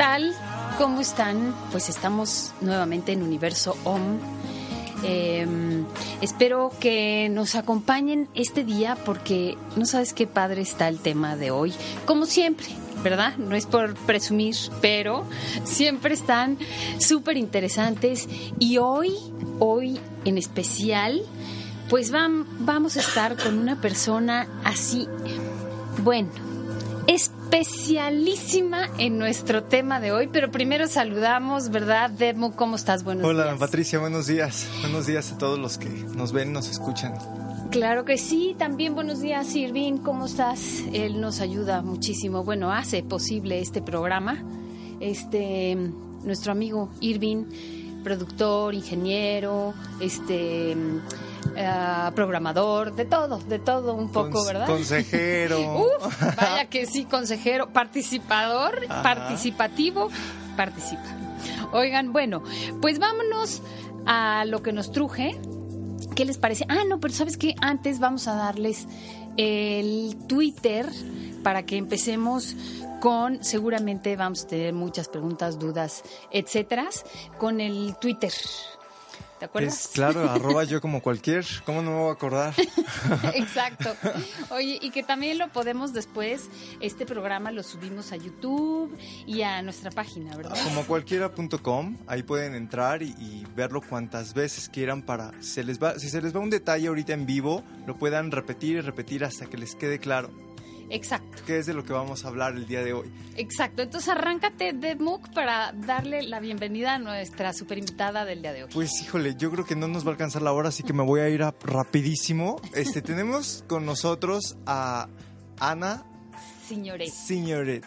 ¿qué tal? ¿Cómo están? Pues estamos nuevamente en Universo OM. Em, espero que nos acompañen este día porque no sabes qué padre está el tema de hoy. Como siempre, ¿verdad? No es por presumir, pero siempre están súper interesantes. Y hoy, hoy en especial, pues vamos a estar con una persona así, bueno, especialísima en nuestro tema de hoy, pero primero saludamos, ¿verdad? Demo, ¿cómo estás? Buenos Hola, días. Hola, Patricia, buenos días. Buenos días a todos los que nos ven, nos escuchan. Claro que sí, también buenos días, Irvin, ¿cómo estás? Él nos ayuda muchísimo, bueno, hace posible este programa. Este, nuestro amigo Irvin, productor, ingeniero, este eh, programador, de todo, de todo un poco, ¿verdad? Consejero. vaya que sí, consejero, participador, participativo, participa. Oigan, bueno, pues vámonos a lo que nos truje. ¿Qué les parece? Ah, no, pero ¿sabes qué? Antes vamos a darles el Twitter para que empecemos con, seguramente vamos a tener muchas preguntas, dudas, etcétera, con el Twitter. ¿Te acuerdas? claro, arroba yo como cualquier, ¿cómo no me voy a acordar? Exacto. Oye, y que también lo podemos después, este programa lo subimos a YouTube y a nuestra página, ¿verdad? Como cualquiera.com, ahí pueden entrar y, verlo cuantas veces quieran para, se les va, si se les va un detalle ahorita en vivo, lo puedan repetir y repetir hasta que les quede claro. Exacto. ¿Qué es de lo que vamos a hablar el día de hoy? Exacto. Entonces arráncate de MOOC para darle la bienvenida a nuestra super invitada del día de hoy. Pues híjole, yo creo que no nos va a alcanzar la hora, así que me voy a ir a rapidísimo. Este, tenemos con nosotros a Ana Signoret. Signoret.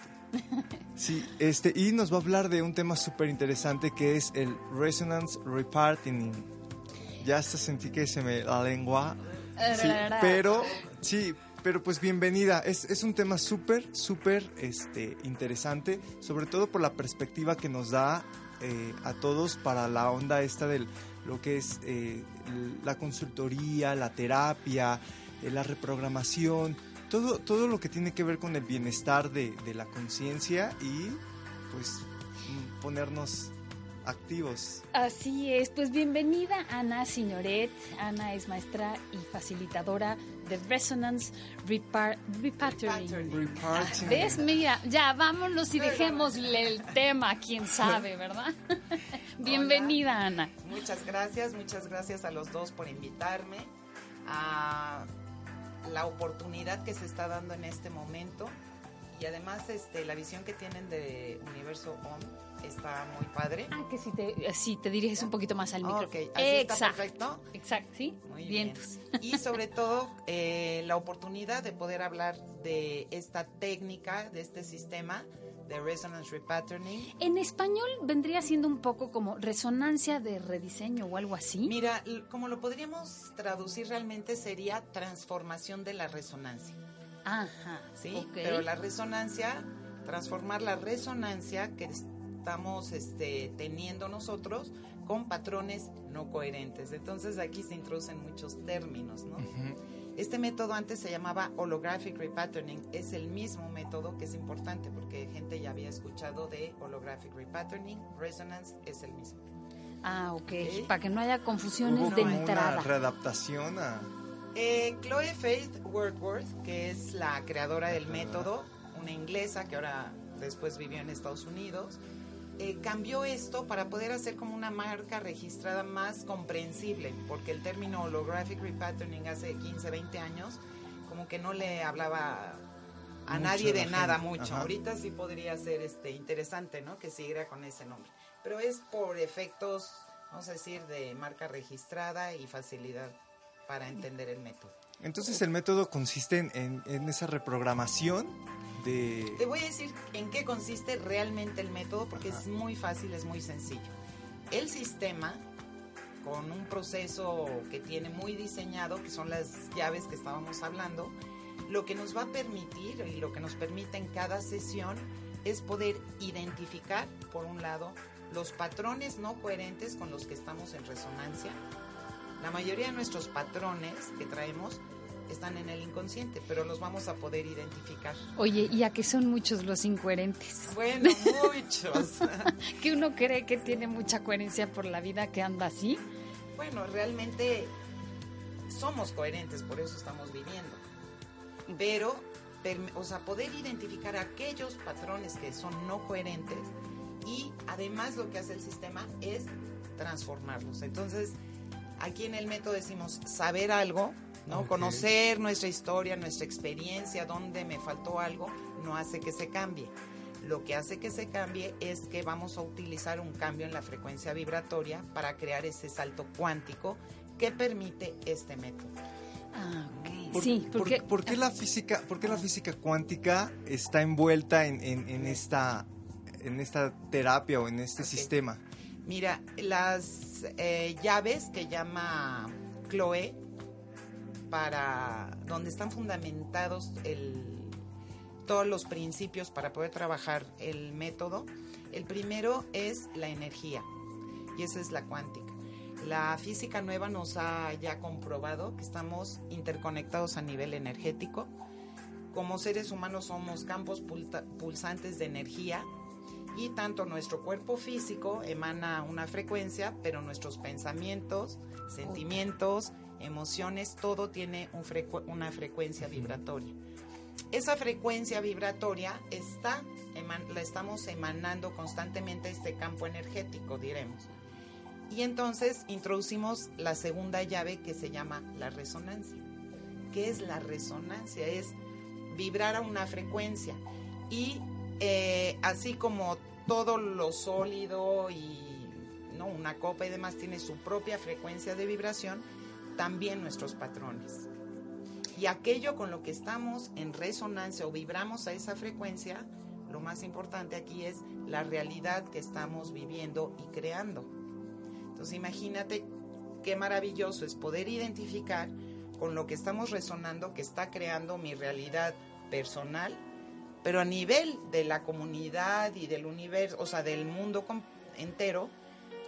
Sí, este, y nos va a hablar de un tema súper interesante que es el Resonance Reparting. Ya hasta sentí que se me la lengua. Sí, pero sí, pero pues bienvenida, es, es un tema súper, súper este, interesante, sobre todo por la perspectiva que nos da eh, a todos para la onda esta de lo que es eh, la consultoría, la terapia, eh, la reprogramación, todo, todo lo que tiene que ver con el bienestar de, de la conciencia y pues ponernos activos. Así es, pues bienvenida Ana Signoret. Ana es maestra y facilitadora de Resonance Repatterning. ¿Ves? Mira, ya vámonos y dejémosle el tema, quién sabe, ¿verdad? bienvenida Ana. Muchas gracias, muchas gracias a los dos por invitarme a la oportunidad que se está dando en este momento y además este, la visión que tienen de Universo On está muy padre. Ah, que si te, si te diriges un poquito más al micro. Ok, está perfecto. Exacto, sí. Muy bien. Y sobre todo, eh, la oportunidad de poder hablar de esta técnica, de este sistema de Resonance Repatterning. En español vendría siendo un poco como resonancia de rediseño o algo así. Mira, como lo podríamos traducir realmente sería transformación de la resonancia. Ajá. Sí, pero la resonancia, transformar la resonancia que estamos este, teniendo nosotros con patrones no coherentes. Entonces aquí se introducen muchos términos, ¿no? Este método antes se llamaba holographic repatterning, es el mismo método que es importante porque gente ya había escuchado de holographic repatterning, resonance es el mismo. Ah, ok, para que no haya confusiones de entrada. Una readaptación a... Eh, Chloe Faith Wordsworth, que es la creadora del método, una inglesa que ahora después vivió en Estados Unidos, eh, cambió esto para poder hacer como una marca registrada más comprensible, porque el término holographic repatterning hace 15, 20 años como que no le hablaba a nadie de nada mucho. Ahorita sí podría ser este interesante, ¿no? Que siguiera con ese nombre. Pero es por efectos, vamos a decir, de marca registrada y facilidad para entender el método. Entonces el método consiste en, en esa reprogramación te voy a decir en qué consiste realmente el método porque es muy fácil, es muy sencillo. El sistema, con un proceso que tiene muy diseñado, que son las llaves que estábamos hablando, lo que nos va a permitir y lo que nos permite en cada sesión es poder identificar, por un lado, los patrones no coherentes con los que estamos en resonancia. La mayoría de nuestros patrones que traemos están en el inconsciente, pero los vamos a poder identificar. Oye, ¿y a qué son muchos los incoherentes? Bueno, muchos. que uno cree que tiene mucha coherencia por la vida que anda así. Bueno, realmente somos coherentes, por eso estamos viviendo. Pero, o sea, poder identificar aquellos patrones que son no coherentes y además lo que hace el sistema es transformarlos. Entonces, aquí en el método decimos saber algo, ¿no? Conocer nuestra historia, nuestra experiencia, dónde me faltó algo, no hace que se cambie. Lo que hace que se cambie es que vamos a utilizar un cambio en la frecuencia vibratoria para crear ese salto cuántico que permite este método. Ah, sí, porque, ¿por, qué la física, por la física cuántica está envuelta en, esta, en esta terapia o en este sistema? Mira, las eh, llaves que llama Chloe para donde están fundamentados todos los principios para poder trabajar el método. El primero es la energía y esa es la cuántica. La física nueva nos ha ya comprobado que estamos interconectados a nivel energético. Como seres humanos somos campos pulsantes de energía y tanto nuestro cuerpo físico emana una frecuencia, pero nuestros pensamientos, sentimientos, emociones, todo tiene una frecuencia vibratoria. Esa frecuencia vibratoria está, la estamos emanando constantemente este campo energético, diremos. Y entonces introducimos la segunda llave que se llama la resonancia. ¿Qué es la resonancia? Es vibrar a una frecuencia. Y eh, así como todo lo sólido y ¿no? una copa y demás tiene su propia frecuencia de vibración, también nuestros patrones. Y aquello con lo que estamos en resonancia o vibramos a esa frecuencia, lo más importante aquí es la realidad que estamos viviendo y creando. Entonces imagínate qué maravilloso es poder identificar con lo que estamos resonando que está creando mi realidad personal, pero a nivel de la comunidad y del universo, o sea, del mundo entero,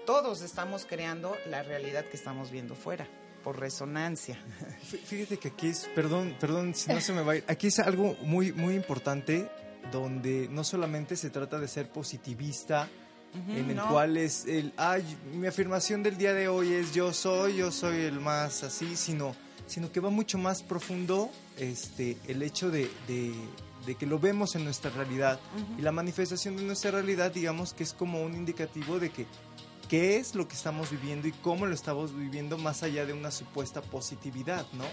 todos estamos creando la realidad que estamos viendo fuera por resonancia. Fíjate que aquí es, perdón, perdón si no se me va a ir, aquí es algo muy, muy importante donde no solamente se trata de ser positivista, en el cual es el, ay, mi afirmación del día de hoy es yo soy, yo soy el más así, sino, sino que va mucho más profundo este, el hecho de, de, que lo vemos en nuestra realidad. Y la manifestación de nuestra realidad, digamos que es como un indicativo de que qué es lo que estamos viviendo y cómo lo estamos viviendo más allá de una supuesta positividad, ¿no?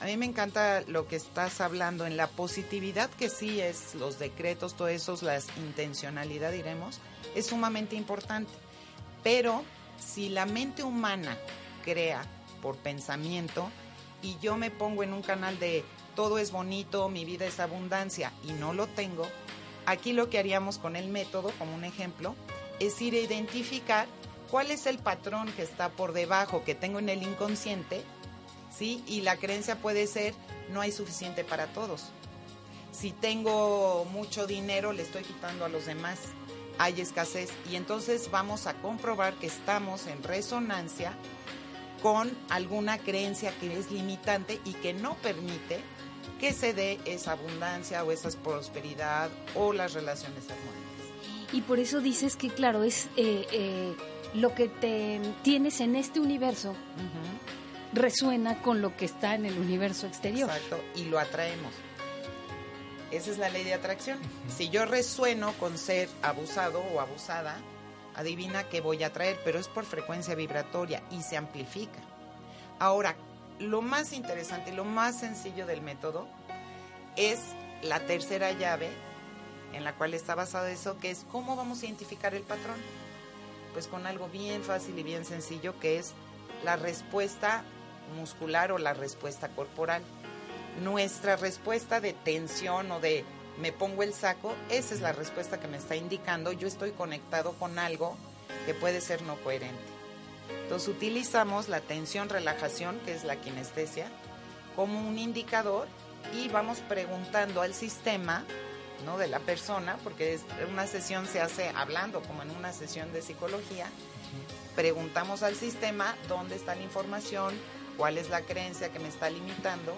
A mí me encanta lo que estás hablando en la positividad que sí es los decretos, todo eso, la intencionalidad diremos, es sumamente importante. Pero si la mente humana crea por pensamiento y yo me pongo en un canal de todo es bonito, mi vida es abundancia y no lo tengo, aquí lo que haríamos con el método, como un ejemplo, es ir a identificar cuál es el patrón que está por debajo que tengo en el inconsciente, ¿sí? Y la creencia puede ser, no hay suficiente para todos. Si tengo mucho dinero, le estoy quitando a los demás. Hay escasez. Y entonces vamos a comprobar que estamos en resonancia con alguna creencia que es limitante y que no permite que se dé esa abundancia o esa prosperidad o las relaciones armónicas. Y por eso dices que, claro, es eh, eh, lo que te tienes en este universo resuena con lo que está en el universo exterior. Exacto, y lo atraemos. Esa es la ley de atracción. Si yo resueno con ser abusado o abusada, adivina que voy a traer, pero es por frecuencia vibratoria y se amplifica. Ahora, lo más interesante y lo más sencillo del método es la tercera llave en la cual está basado eso, que es cómo vamos a identificar el patrón pues con algo bien fácil y bien sencillo que es la respuesta muscular o la respuesta corporal. Nuestra respuesta de tensión o de me pongo el saco, esa es la respuesta que me está indicando yo estoy conectado con algo que puede ser no coherente. Entonces utilizamos la tensión relajación, que es la kinestesia, como un indicador y vamos preguntando al sistema ¿no? de la persona, porque una sesión se hace hablando, como en una sesión de psicología. Preguntamos al sistema dónde está la información, cuál es la creencia que me está limitando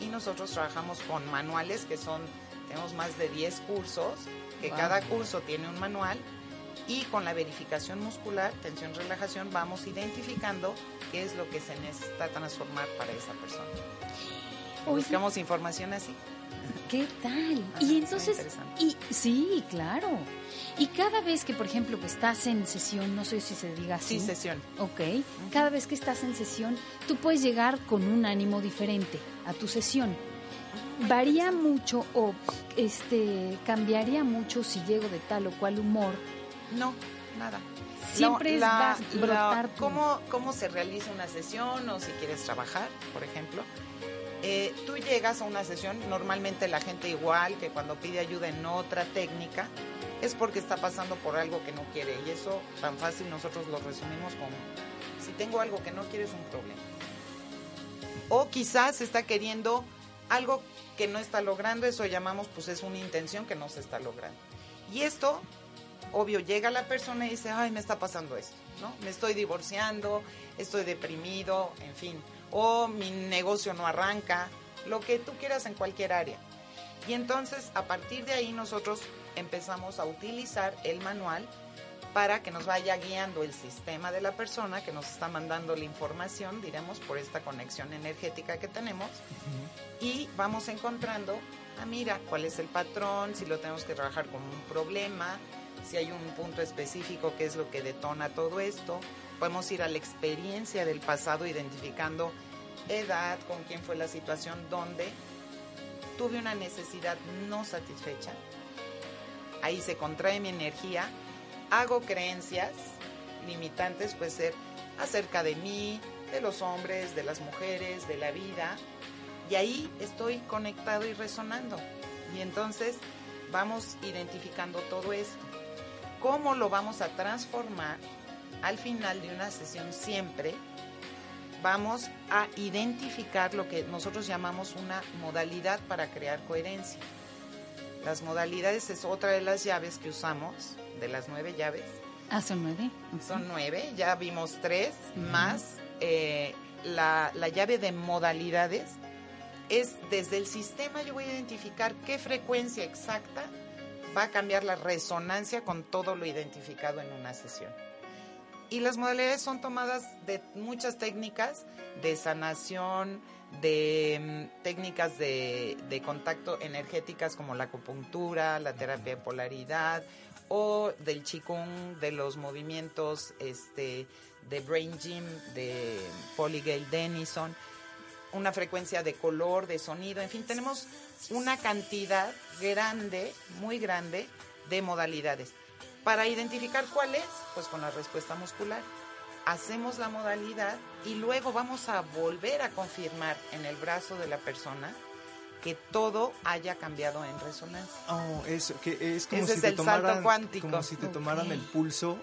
y nosotros trabajamos con manuales que son, tenemos más de 10 cursos, que cada curso tiene un manual y con la verificación muscular, tensión, relajación, vamos identificando qué es lo que se necesita transformar para esa persona. Buscamos información así. ¿Qué tal? y entonces, y sí, claro. Y cada vez que, por ejemplo, pues, estás en sesión, no sé si se diga así. Sí, sesión. Ok. Cada vez que estás en sesión, tú puedes llegar con un ánimo diferente a tu sesión. Varía mucho o este cambiaría mucho si llego de tal o cual humor. No, nada. Siempre es brotar ¿cómo, ¿Cómo se realiza una sesión o si quieres trabajar, por ejemplo? Eh, tú llegas a una sesión, normalmente la gente igual que cuando pide ayuda en otra técnica, es porque está pasando por algo que no quiere. Y eso tan fácil nosotros lo resumimos como, si tengo algo que no quiere es un problema. O quizás está queriendo algo que no está logrando, eso llamamos pues es una intención que no se está logrando. Y esto, obvio, llega la persona y dice, ay, me está pasando esto, ¿no? Me estoy divorciando, estoy deprimido, en fin o mi negocio no arranca, lo que tú quieras en cualquier área. Y entonces a partir de ahí nosotros empezamos a utilizar el manual para que nos vaya guiando el sistema de la persona que nos está mandando la información, diremos, por esta conexión energética que tenemos. Y vamos encontrando, ah, mira, cuál es el patrón, si lo tenemos que trabajar como un problema, si hay un punto específico que es lo que detona todo esto, podemos ir a la experiencia del pasado identificando edad, con quién fue la situación, dónde tuve una necesidad no satisfecha. Ahí se contrae mi energía, hago creencias limitantes, puede ser acerca de mí, de los hombres, de las mujeres, de la vida, y ahí estoy conectado y resonando. Y entonces vamos identificando todo esto. ¿Cómo lo vamos a transformar al final de una sesión siempre vamos a identificar lo que nosotros llamamos una modalidad para crear coherencia. Las modalidades es otra de las llaves que usamos, de las nueve llaves. Ah, son nueve. Son nueve, ya vimos tres, más eh, la, la llave de modalidades es desde el sistema yo voy a identificar qué frecuencia exacta va a cambiar la resonancia con todo lo identificado en una sesión. Y las modalidades son tomadas de muchas técnicas de sanación, de mm, técnicas de, contacto energéticas como la acupuntura, la terapia de polaridad o del qigong, de los movimientos este, de brain gym, de Polygale Denison, una frecuencia de color, de sonido, en fin, tenemos una cantidad grande, muy grande de modalidades. Para identificar cuál es, pues con la respuesta muscular. Hacemos la modalidad y luego vamos a volver a confirmar en el brazo de la persona que todo haya cambiado en resonancia. Oh, eso, que es como si te tomaran, Como si te tomaran el pulso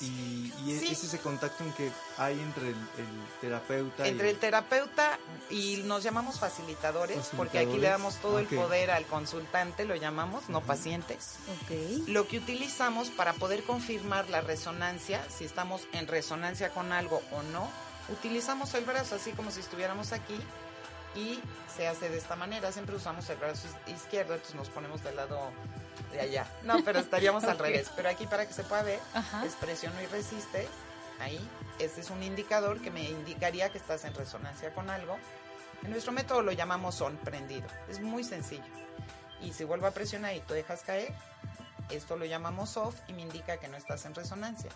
y, es ese contacto en que hay entre el, terapeuta entre el terapeuta y nos llamamos facilitadores, porque aquí le damos todo el poder al consultante lo llamamos no pacientes. Okay. lo que utilizamos para poder confirmar la resonancia si estamos en resonancia con algo o no utilizamos el brazo así como si estuviéramos aquí y se hace de esta manera siempre usamos el brazo izquierdo entonces nos ponemos del lado de allá. No, pero estaríamos al revés. Pero aquí para que se pueda ver, es presiono y resiste. Ahí, este es un indicador que me indicaría que estás en resonancia con algo. En nuestro método lo llamamos son prendido. Es muy sencillo. Y si vuelvo a presionar y tú dejas caer, esto lo llamamos off y me indica que no estás en resonancia.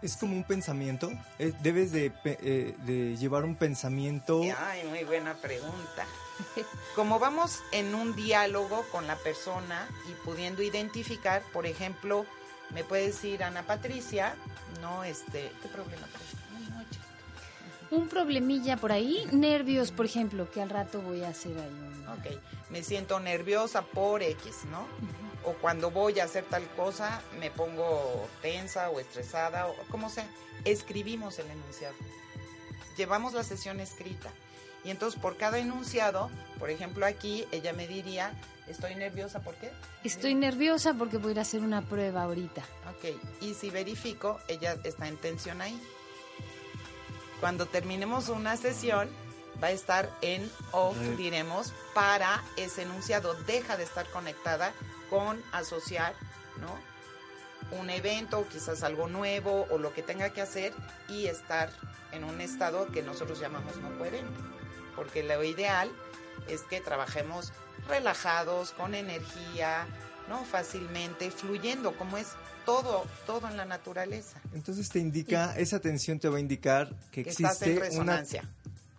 Es como un pensamiento. Eh, debes de, eh, de llevar un pensamiento. Ay, muy buena pregunta. Como vamos en un diálogo con la persona y pudiendo identificar, por ejemplo, me puede decir Ana Patricia, no, este, ¿qué problema? Un problemilla por ahí, nervios, por ejemplo, que al rato voy a hacer ahí un... Ok, me siento nerviosa por X, ¿no? O cuando voy a hacer tal cosa, me pongo tensa o estresada, o como sea. Escribimos el enunciado. Llevamos la sesión escrita y entonces por cada enunciado, por ejemplo aquí, ella me diría, estoy nerviosa, ¿por qué? Estoy nerviosa porque voy a ir a hacer una prueba ahorita. Ok, y si verifico, ella está en tensión ahí. Cuando terminemos una sesión, va a estar en off, diremos, para ese enunciado. Deja de estar conectada con asociar, ¿no? Un evento, quizás algo nuevo o lo que tenga que hacer y estar en un estado que nosotros llamamos no coherente. Porque lo ideal es que trabajemos relajados, con energía, ¿no? Fácilmente, fluyendo, como es todo, todo en la naturaleza. Entonces te indica, esa tensión te va a indicar que, existe estás en resonancia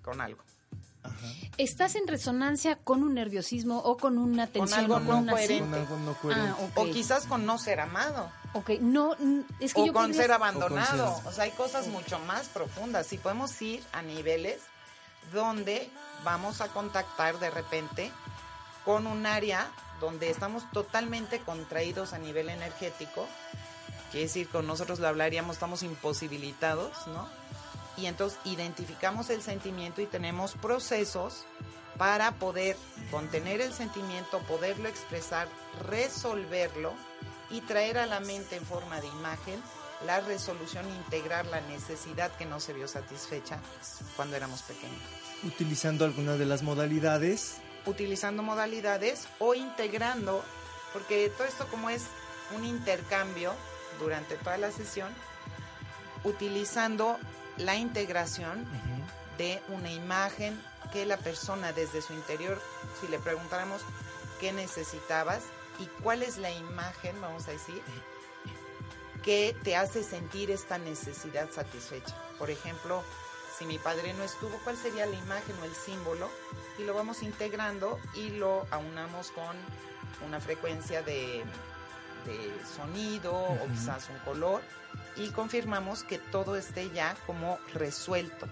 con algo. ¿Estás en resonancia con un nerviosismo o con una tensión con algo, no, coherente. Ah, o quizás con no ser amado. Ok, no, es que o con ser abandonado. O, sea, hay cosas mucho más profundas. Y podemos ir a niveles donde vamos a contactar de repente con un área donde estamos totalmente contraídos a nivel energético. Quiere decir, con nosotros lo hablaríamos, estamos imposibilitados, ¿no? Y entonces identificamos el sentimiento y tenemos procesos para poder contener el sentimiento, poderlo expresar, resolverlo y traer a la mente en forma de imagen la resolución, integrar la necesidad que no se vio satisfecha cuando éramos pequeños. Utilizando alguna de las modalidades. Utilizando modalidades o integrando, porque todo esto como es un intercambio durante toda la sesión, utilizando la integración de una imagen que la persona desde su interior, si le preguntáramos qué necesitabas y cuál es la imagen, vamos a decir, que te hace sentir esta necesidad satisfecha. Por ejemplo, si mi padre no estuvo, ¿cuál sería la imagen o el símbolo? Y lo vamos integrando y lo aunamos con una frecuencia de, sonido o quizás un color y confirmamos que todo esté ya como resuelto,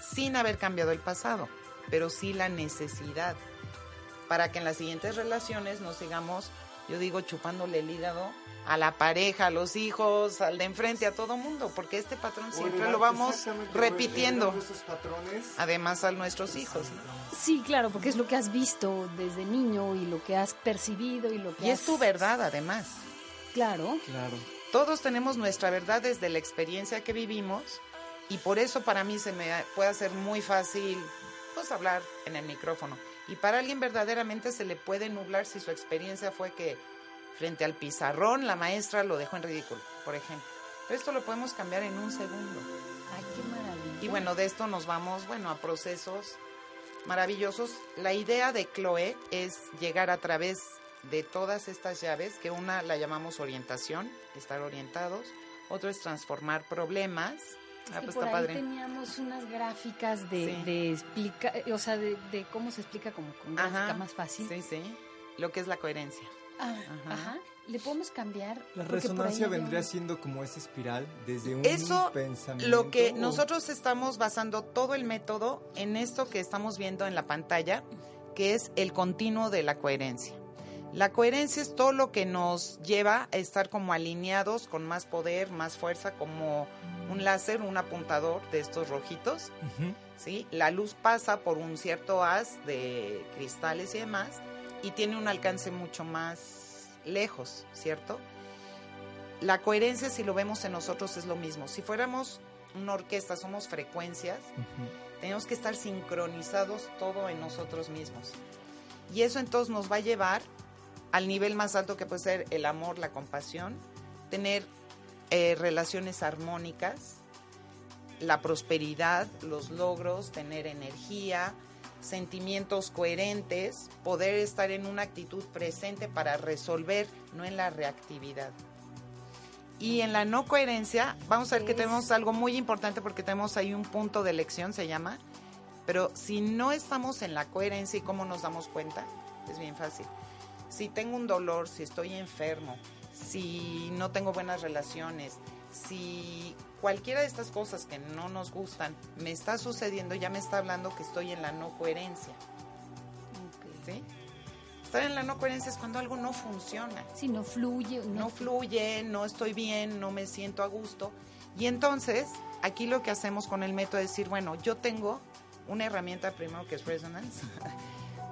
sin haber cambiado el pasado, pero sí la necesidad, para que en las siguientes relaciones no sigamos, yo digo, chupándole el hígado a la pareja, a los hijos, al de enfrente, a todo mundo, porque este patrón siempre lo vamos repitiendo. Además a nuestros hijos. Sí, claro, porque es lo que has visto desde niño y lo que has percibido y lo que Y es tu verdad, además. Claro. Claro. Todos tenemos nuestra verdad desde la experiencia que vivimos y por eso para mí se me puede hacer muy fácil pues hablar en el micrófono. Y para alguien verdaderamente se le puede nublar si su experiencia fue que frente al pizarrón la maestra lo dejó en ridículo, por ejemplo. Pero esto lo podemos cambiar en un segundo. Ay, qué maravilla. Y bueno, de esto nos vamos, bueno, a procesos maravillosos. La idea de Chloe es llegar a través de todas estas llaves, que una la llamamos orientación, estar orientados, otro es transformar problemas. Ah, pues por ahí padre. teníamos unas gráficas de, de explica, o sea, de, cómo se explica como con gráfica más fácil. Sí, sí. Lo que es la coherencia. Ah, ajá. Le podemos cambiar. La resonancia vendría siendo como esa espiral desde un Eso, pensamiento. Lo que nosotros estamos basando todo el método en esto que estamos viendo en la pantalla, que es el continuo de la coherencia. La coherencia es todo lo que nos lleva a estar como alineados con más poder, más fuerza, como un láser, un apuntador de estos rojitos. ¿sí? La luz pasa por un cierto haz de cristales y demás y tiene un alcance mucho más lejos, ¿cierto? La coherencia, si lo vemos en nosotros, es lo mismo. Si fuéramos una orquesta, somos frecuencias, tenemos que estar sincronizados todo en nosotros mismos. Y eso entonces nos va a llevar al nivel más alto que puede ser el amor, la compasión, tener eh, relaciones armónicas, la prosperidad, los logros, tener energía, sentimientos coherentes, poder estar en una actitud presente para resolver, no en la reactividad. Y en la no coherencia, vamos a ver que tenemos algo muy importante porque tenemos ahí un punto de elección, se llama, pero si no estamos en la coherencia y cómo nos damos cuenta, es bien fácil si tengo un dolor, si estoy enfermo, si no tengo buenas relaciones, si cualquiera de estas cosas que no nos gustan me está sucediendo, ya me está hablando que estoy en la no coherencia. ¿Sí? Estar en la no coherencia es cuando algo no funciona. Si no fluye. No, fluye, no estoy bien, no me siento a gusto. Y entonces, aquí lo que hacemos con el método es decir, bueno, yo tengo una herramienta primero que es Resonance.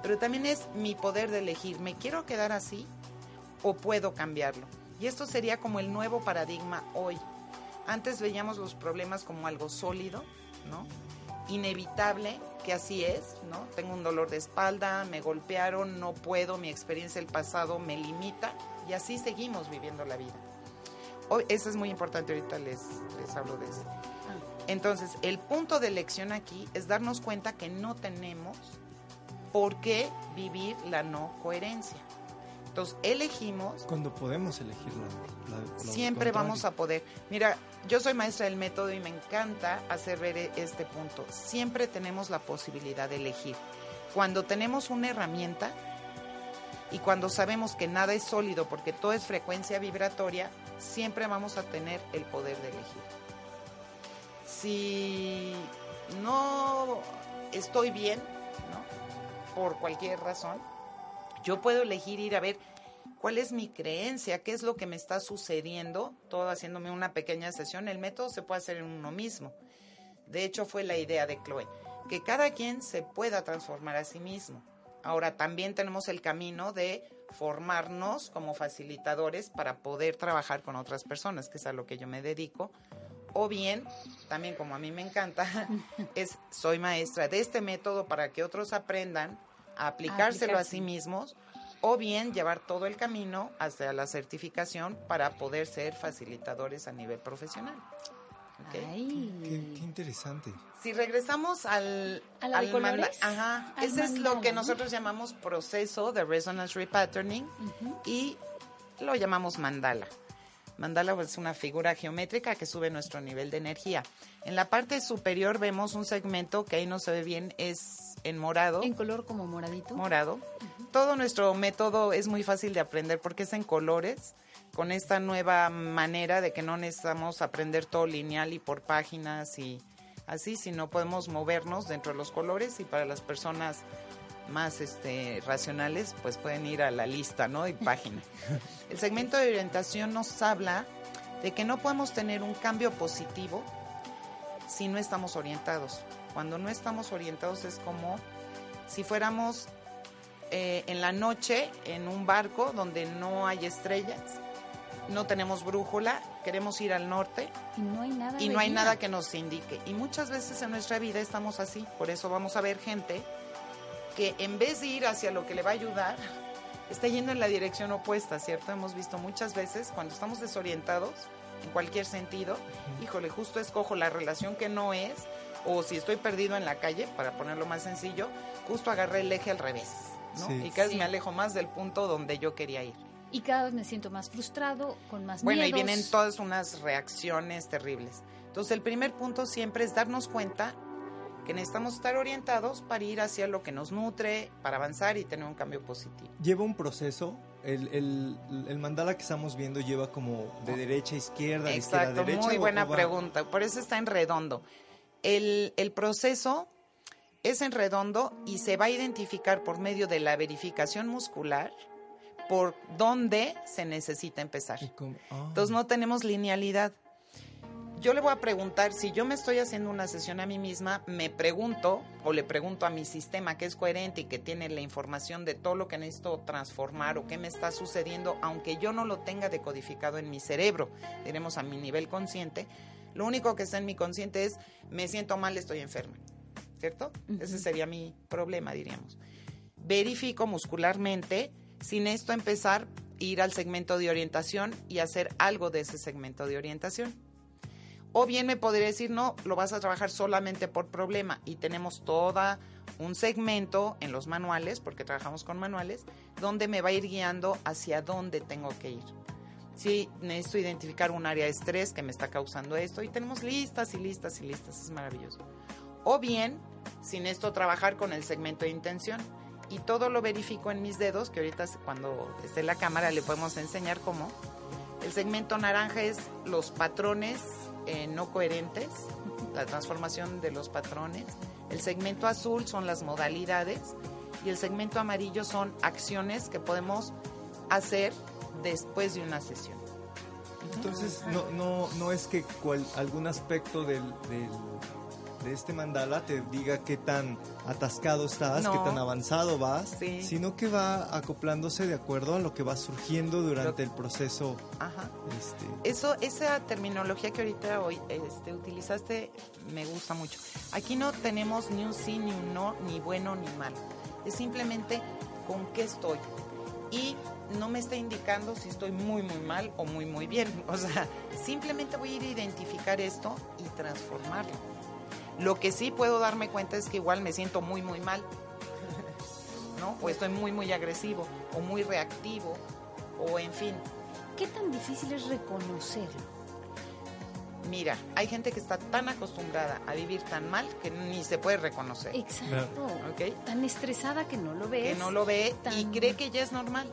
Pero también es mi poder de elegir, ¿me quiero quedar así o puedo cambiarlo? Y esto sería como el nuevo paradigma hoy. Antes veíamos los problemas como algo sólido, ¿no? Inevitable, que así es, ¿no? Tengo un dolor de espalda, me golpearon, no puedo, mi experiencia del pasado me limita y así seguimos viviendo la vida. Hoy, eso es muy importante, ahorita les, les hablo de eso. Entonces, el punto de elección aquí es darnos cuenta que no tenemos por qué vivir la no coherencia. Entonces, elegimos... Cuando podemos elegir la, Siempre vamos a poder. Mira, yo soy maestra del método y me encanta hacer ver este punto. Siempre tenemos la posibilidad de elegir. Cuando tenemos una herramienta y cuando sabemos que nada es sólido porque todo es frecuencia vibratoria, siempre vamos a tener el poder de elegir. Si no estoy bien, ¿no? Por cualquier razón, yo puedo elegir ir a ver cuál es mi creencia, qué es lo que me está sucediendo, todo haciéndome una pequeña sesión. El método se puede hacer en uno mismo. De hecho, fue la idea de Chloe, que cada quien se pueda transformar a sí mismo. Ahora, también tenemos el camino de formarnos como facilitadores para poder trabajar con otras personas, que es a lo que yo me dedico. O bien, también como a mí me encanta, es soy maestra de este método para que otros aprendan a aplicárselo a, sí mismos o bien llevar todo el camino hasta la certificación para poder ser facilitadores a nivel profesional. Qué, interesante. Si regresamos al, al ajá, ese es lo que nosotros llamamos proceso de resonance repatterning y lo llamamos mandala. Mandala es una figura geométrica que sube nuestro nivel de energía. En la parte superior vemos un segmento que ahí no se ve bien, es en morado. En color como moradito. Morado. Todo nuestro método es muy fácil de aprender porque es en colores, con esta nueva manera de que no necesitamos aprender todo lineal y por páginas y así, sino podemos movernos dentro de los colores y para las personas más este, racionales, pues pueden ir a la lista, ¿no? Y página. El segmento de orientación nos habla de que no podemos tener un cambio positivo si no estamos orientados. Cuando no estamos orientados es como si fuéramos eh, en la noche en un barco donde no hay estrellas, no tenemos brújula, queremos ir al norte y no hay nada, y no hay nada que nos indique. Y muchas veces en nuestra vida estamos así, por eso vamos a ver gente que en vez de ir hacia lo que le va a ayudar, está yendo en la dirección opuesta, ¿cierto? Hemos visto muchas veces cuando estamos desorientados en cualquier sentido, híjole, justo escojo la relación que no es, o si estoy perdido en la calle, para ponerlo más sencillo, justo agarré el eje al revés, ¿no? y cada vez me alejo más del punto donde yo quería ir. Y cada vez me siento más frustrado, con más Bueno, y vienen todas unas reacciones terribles. Entonces, el primer punto siempre es darnos cuenta que necesitamos estar orientados para ir hacia lo que nos nutre, para avanzar y tener un cambio positivo. Lleva un proceso. El, el, mandala que estamos viendo lleva como de derecha a izquierda, Exacto, izquierda derecha. Muy buena pregunta. Por eso está en redondo. El, el proceso es en redondo y se va a identificar por medio de la verificación muscular por dónde se necesita empezar. Ah. Entonces no tenemos linealidad yo le voy a preguntar, si yo me estoy haciendo una sesión a mí misma, me pregunto o le pregunto a mi sistema que es coherente y que tiene la información de todo lo que necesito transformar o qué me está sucediendo, aunque yo no lo tenga decodificado en mi cerebro, diremos a mi nivel consciente, lo único que está en mi consciente es, me siento mal, estoy enferma, ¿cierto? Ese sería mi problema, diríamos. Verifico muscularmente, sin esto empezar, ir al segmento de orientación y hacer algo de ese segmento de orientación. O bien me podría decir, no, lo vas a trabajar solamente por problema y tenemos toda un segmento en los manuales, porque trabajamos con manuales, donde me va a ir guiando hacia dónde tengo que ir. Si necesito identificar un área de estrés que me está causando esto y tenemos listas y listas y listas, es maravilloso. O bien, sin esto trabajar con el segmento de intención y todo lo verifico en mis dedos, que ahorita cuando esté la cámara le podemos enseñar cómo. El segmento naranja es los patrones eh, no coherentes, la transformación de los patrones. El segmento azul son las modalidades y el segmento amarillo son acciones que podemos hacer después de una sesión. Entonces, no, no, no es que algún aspecto del, de este mandala te diga qué tan atascado estás, qué tan avanzado vas, sino que va acoplándose de acuerdo a lo que va surgiendo durante el proceso. Ajá. Este... Eso, esa terminología que ahorita hoy este, utilizaste me gusta mucho. Aquí no tenemos ni un sí, ni un no, ni bueno, ni malo. Es simplemente con qué estoy. Y no me está indicando si estoy muy, muy mal o muy, muy bien. O sea, simplemente voy a ir a identificar esto y transformarlo. Lo que sí puedo darme cuenta es que igual me siento muy, muy mal. ¿No? O estoy muy, muy agresivo o muy reactivo o en fin. ¿Qué tan difícil es reconocerlo? Mira, hay gente que está tan acostumbrada a vivir tan mal que ni se puede reconocer. Exacto. Tan estresada que no lo ve. Que no lo ve y cree que ya es normal.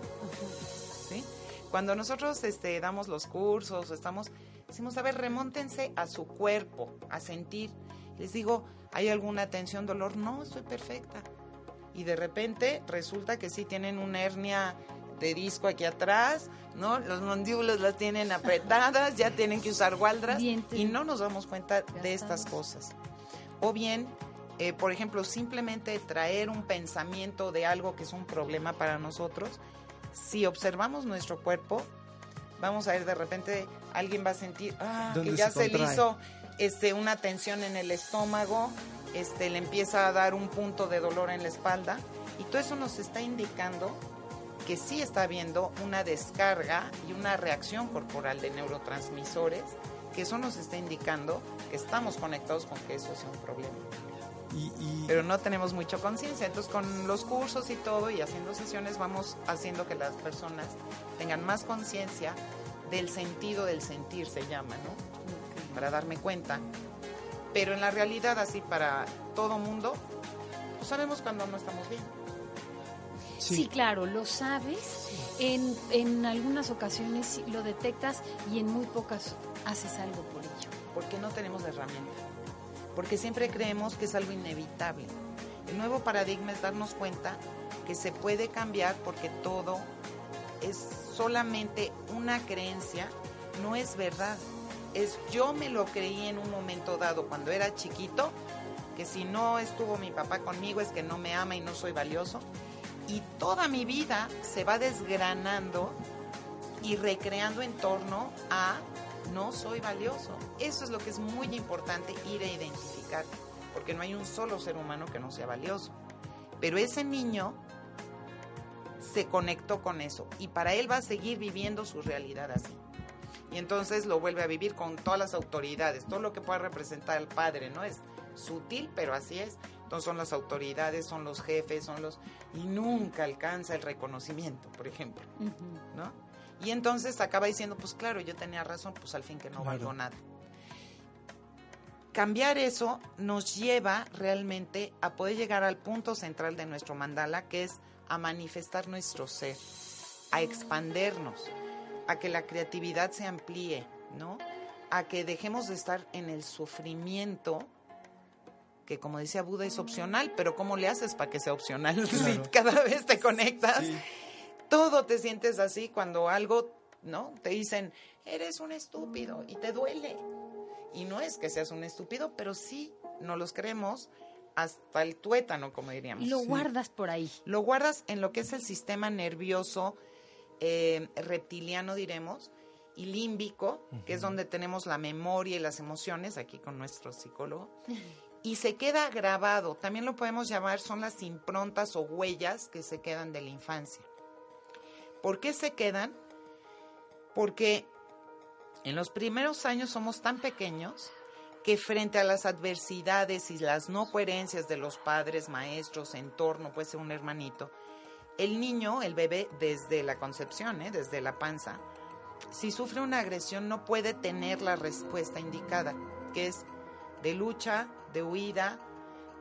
¿Sí? Cuando nosotros este, damos los cursos, estamos, decimos, a ver, remóntense a su cuerpo, a sentir. Les digo, ¿hay alguna tensión, dolor? No, estoy perfecta. Y de repente resulta que sí tienen una hernia de disco aquí atrás, ¿no? Los mandíbulos las tienen apretadas, ya tienen que usar gualdras y no nos damos cuenta de estas cosas. O bien, eh, por ejemplo, simplemente traer un pensamiento de algo que es un problema para nosotros. Si observamos nuestro cuerpo, vamos a ver de repente alguien va a sentir ah, que ya se, le hizo este, una tensión en el estómago, este, le empieza a dar un punto de dolor en la espalda y todo eso nos está indicando que sí está habiendo una descarga y una reacción corporal de neurotransmisores, que eso nos está indicando que estamos conectados con que eso sea un problema. Pero no tenemos mucha conciencia. Entonces con los cursos y todo y haciendo sesiones vamos haciendo que las personas tengan más conciencia del sentido del sentir, se llama, ¿no? Para darme cuenta. Pero en la realidad, así para todo mundo, pues sabemos cuando no estamos bien. Sí. claro, lo sabes. En, en algunas ocasiones lo detectas y en muy pocas haces algo por ello. Porque no tenemos la herramienta. Porque siempre creemos que es algo inevitable. El nuevo paradigma es darnos cuenta que se puede cambiar porque todo es solamente una creencia, no es verdad. Es yo me lo creí en un momento dado cuando era chiquito, que si no estuvo mi papá conmigo es que no me ama y no soy valioso y toda mi vida se va desgranando y recreando en torno a no soy valioso. Eso es lo que es muy importante ir a identificar, porque no hay un solo ser humano que no sea valioso. Pero ese niño se conectó con eso y para él va a seguir viviendo su realidad así. Y entonces lo vuelve a vivir con todas las autoridades, todo lo que pueda representar al padre, ¿no? Es sutil, pero así es son las autoridades, son los jefes, son los... y nunca alcanza el reconocimiento, por ejemplo, ¿no? Y entonces acaba diciendo, pues claro, yo tenía razón, pues al fin que no valgo nada. Cambiar eso nos lleva realmente a poder llegar al punto central de nuestro mandala, que es a manifestar nuestro ser, a expandernos, a que la creatividad se amplíe, ¿no? A que dejemos de estar en el sufrimiento que como decía Buda es opcional, pero ¿cómo le haces para que sea opcional? Si cada vez te conectas, todo te sientes así cuando algo, ¿no? Te dicen, eres un estúpido y te duele. Y no es que seas un estúpido, pero sí no los creemos hasta el tuétano, como diríamos. Y lo guardas por ahí. Lo guardas en lo que es el sistema nervioso eh, reptiliano, diremos, y límbico, que es donde tenemos la memoria y las emociones, aquí con nuestro psicólogo y se queda grabado. También lo podemos llamar, son las improntas o huellas que se quedan de la infancia. ¿Por qué se quedan? Porque en los primeros años somos tan pequeños que frente a las adversidades y las no coherencias de los padres, maestros, entorno, puede ser un hermanito, el niño, el bebé, desde la concepción, ¿eh? desde la panza, si sufre una agresión no puede tener la respuesta indicada, que es de lucha, de huida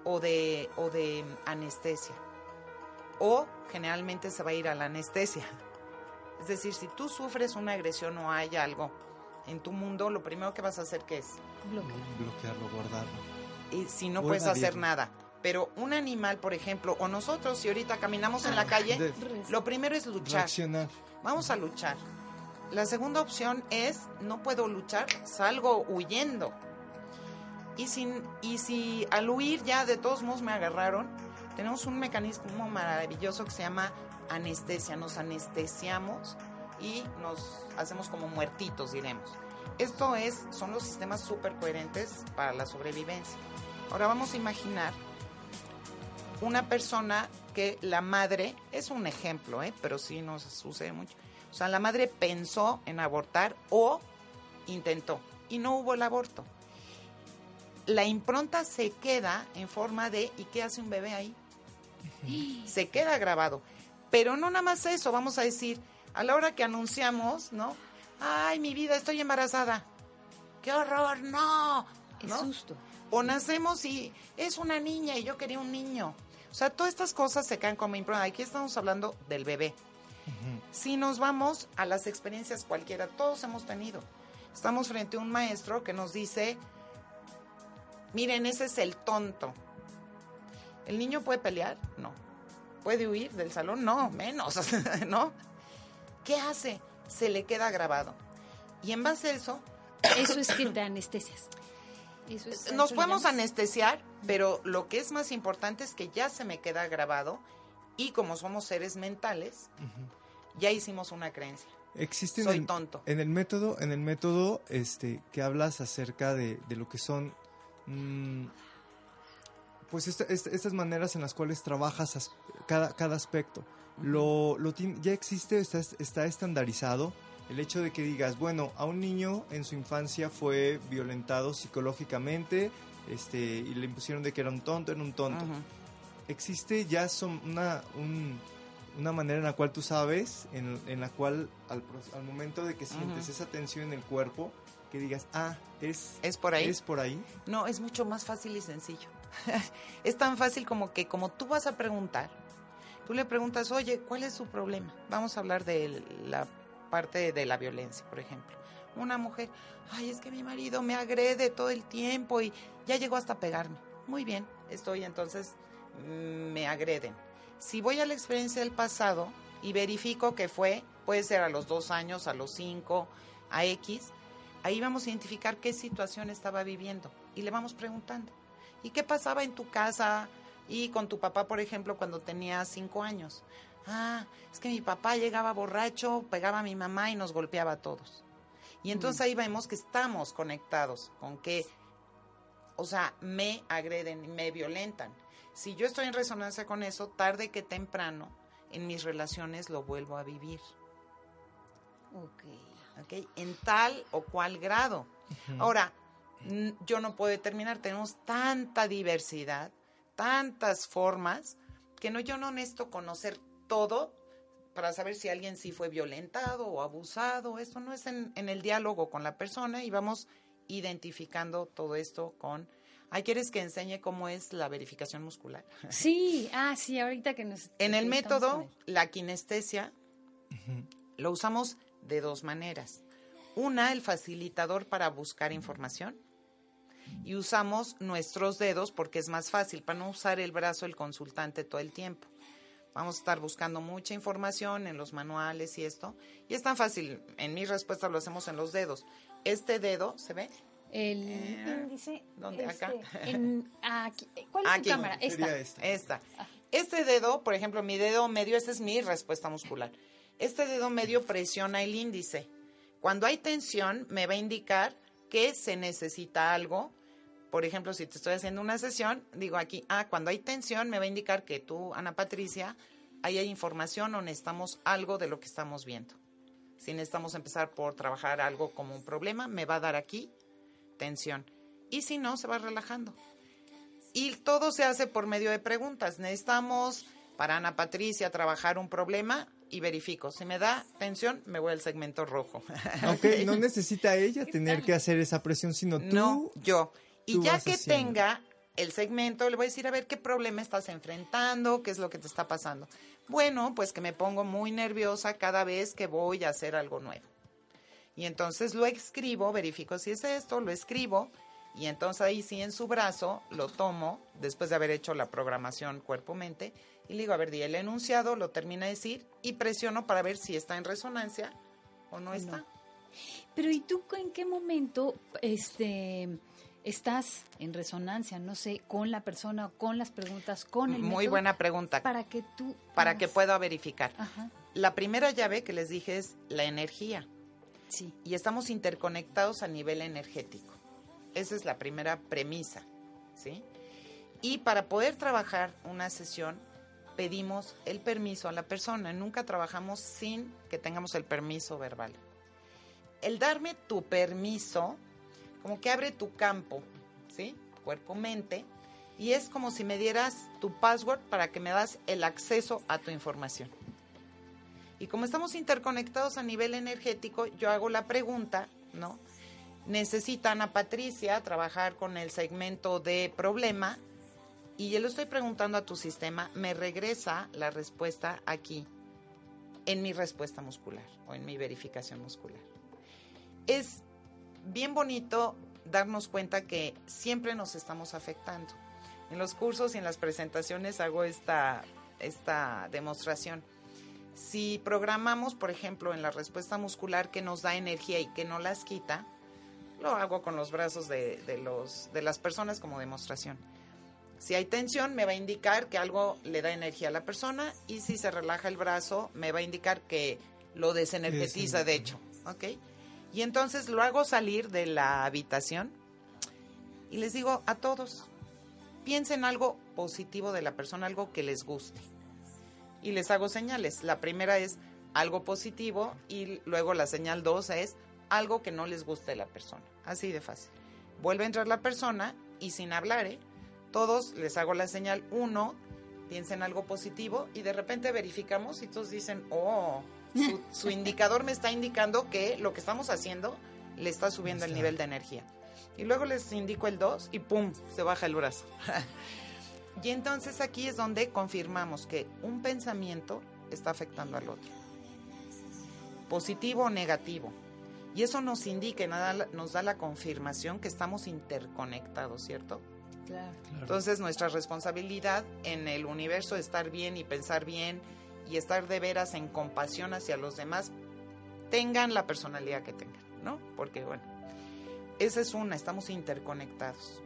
o de, o de anestesia. O generalmente se va a ir a la anestesia. Es decir, si tú sufres una agresión o hay algo en tu mundo, lo primero que vas a hacer que es bloquearlo, guardarlo. Y si no puedes hacer nada. Pero un animal, por ejemplo, o nosotros, si ahorita caminamos en la calle, lo primero es luchar. Vamos a luchar. La segunda opción es, no puedo luchar, salgo huyendo. Y, sin, y si al huir ya de todos modos me agarraron, tenemos un mecanismo maravilloso que se llama anestesia. Nos anestesiamos y nos hacemos como muertitos, diremos. Esto es, son los sistemas súper coherentes para la sobrevivencia. Ahora vamos a imaginar una persona que la madre, es un ejemplo, ¿eh? pero sí nos sucede mucho. O sea, la madre pensó en abortar o intentó y no hubo el aborto. La impronta se queda en forma de ¿y qué hace un bebé ahí? Se queda grabado. Pero no nada más eso, vamos a decir, a la hora que anunciamos, ¿no? Ay, mi vida, estoy embarazada. ¡Qué horror! ¡No! Es susto. O nacemos y es una niña y yo quería un niño. O sea, todas estas cosas se caen como impronta. Aquí estamos hablando del bebé. Si nos vamos a las experiencias cualquiera, todos hemos tenido. Estamos frente a un maestro que nos dice, miren, ese es el tonto. ¿El niño puede pelear? No. ¿Puede huir del salón? No, menos, ¿no? ¿Qué hace? Se le queda grabado. Y en base a eso... Eso es que te anestesias. Nos podemos anestesiar, pero lo que es más importante es que ya se me queda grabado y como somos seres mentales, ya hicimos una creencia. Existe Soy tonto. En el método, en el método este, que hablas acerca de, lo que son mm, pues estas maneras en las cuales trabajas cada, cada aspecto. Lo, lo ya existe, está, está estandarizado el hecho de que digas, bueno, a un niño en su infancia fue violentado psicológicamente este, y le impusieron de que era un tonto, era un tonto. Existe ya son una, una manera en la cual tú sabes, en, en la cual al, al, momento de que sientes esa tensión en el cuerpo, que digas, ah, es, ¿Es por ahí? Es por ahí. No, es mucho más fácil y sencillo. es tan fácil como que como tú vas a preguntar, tú le preguntas, oye, ¿cuál es su problema? Vamos a hablar de la parte de la violencia, por ejemplo. Una mujer, ay, es que mi marido me agrede todo el tiempo y ya llegó hasta pegarme. Muy bien, estoy entonces, mm, me agreden. Si voy a la experiencia del pasado y verifico que fue, puede ser a los dos años, a los cinco, a X, ahí vamos a identificar qué situación estaba viviendo y le vamos preguntando. ¿Y qué pasaba en tu casa y con tu papá, por ejemplo, cuando tenía cinco años? Ah, es que mi papá llegaba borracho, pegaba a mi mamá y nos golpeaba a todos. Y entonces ahí vemos que estamos conectados con que, o sea, me agreden, me violentan. Si yo estoy en resonancia con eso, tarde que temprano, en mis relaciones lo vuelvo a vivir. Ok. okay? En tal o cual grado. Ahora, yo no puedo determinar, tenemos tanta diversidad, tantas formas, que no, yo no necesito conocer todo para saber si alguien sí fue violentado o abusado. Esto no es en, el diálogo con la persona y vamos identificando todo esto con... Ay, ¿quieres que enseñe cómo es la verificación muscular? Sí, ah, sí, ahorita que nos... En el método, la kinestesia, lo usamos de dos maneras. Una, el facilitador para buscar información y usamos nuestros dedos porque es más fácil, para no usar el brazo el consultante todo el tiempo. Vamos a estar buscando mucha información en los manuales y esto. Y es tan fácil, en mi respuesta lo hacemos en los dedos. Este dedo, ¿se ve? El eh, índice. ¿Dónde? Este, acá. aquí. ¿Cuál es tu cámara? Esta. Esta. Ah. Este dedo, por ejemplo, mi dedo medio, esta es mi respuesta muscular. Este dedo medio presiona el índice. Cuando hay tensión, me va a indicar que se necesita algo por ejemplo, si te estoy haciendo una sesión, digo aquí, ah, cuando hay tensión me va a indicar que tú, Ana Patricia, ahí hay información o necesitamos algo de lo que estamos viendo. Si necesitamos empezar por trabajar algo como un problema, me va a dar aquí tensión. Y si no, se va relajando. Y todo se hace por medio de preguntas. Necesitamos, para Ana Patricia, trabajar un problema y verifico. Si me da tensión, me voy al segmento rojo. Ok, no necesita ella tener que hacer esa presión, sino tú. No, yo. Y ya que tenga el segmento, le voy a decir, a ver, ¿qué problema estás enfrentando? ¿Qué es lo que te está pasando? Bueno, pues que me pongo muy nerviosa cada vez que voy a hacer algo nuevo. Y entonces lo escribo, verifico si es esto, lo escribo, y entonces ahí sí en su brazo lo tomo, después de haber hecho la programación cuerpo-mente, y le digo, a ver, di el enunciado, lo termina de decir, y presiono para ver si está en resonancia o no está. Pero ¿y tú en qué momento, este estás en resonancia, no sé, con la persona, con las preguntas, con el Muy buena pregunta. Para que tú... Para que pueda verificar. La primera llave que les dije es la energía. Sí. Y estamos interconectados a nivel energético. Esa es la primera premisa, ¿sí? Y para poder trabajar una sesión, pedimos el permiso a la persona. Nunca trabajamos sin que tengamos el permiso verbal. El darme tu permiso como que abre tu campo, ¿sí? Cuerpo-mente. Y es como si me dieras tu password para que me das el acceso a tu información. Y como estamos interconectados a nivel energético, yo hago la pregunta, ¿no? Necesita Ana Patricia trabajar con el segmento de problema y yo le estoy preguntando a tu sistema, me regresa la respuesta aquí, en mi respuesta muscular o en mi verificación muscular. Es bien bonito darnos cuenta que siempre nos estamos afectando. En los cursos y en las presentaciones hago esta, esta demostración. Si programamos, por ejemplo, en la respuesta muscular que nos da energía y que no las quita, lo hago con los brazos de, de, los, de las personas como demostración. Si hay tensión, me va a indicar que algo le da energía a la persona y si se relaja el brazo, me va a indicar que lo desenergetiza, de hecho. ¿Ok? Y entonces lo hago salir de la habitación y les digo a todos, piensen algo positivo de la persona, algo que les guste. Y les hago señales. La primera es algo positivo y luego la señal dos es algo que no les guste de la persona. Así de fácil. Vuelve a entrar la persona y sin hablar, ¿eh? todos les hago la señal uno, piensen algo positivo y de repente verificamos y todos dicen, oh, su, indicador me está indicando que lo que estamos haciendo le está subiendo el nivel de energía. Y luego les indico el 2 y ¡pum! se baja el brazo. y entonces aquí es donde confirmamos que un pensamiento está afectando al otro. Positivo o negativo. Y eso nos indica, nada, nos da la confirmación que estamos interconectados, ¿cierto? Claro. Entonces nuestra responsabilidad en el universo es estar bien y pensar bien y estar de veras en compasión hacia los demás, tengan la personalidad que tengan, ¿no? Porque bueno, esa es una, estamos interconectados,